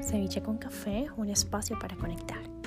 Ceviche con Café, un espacio para conectar.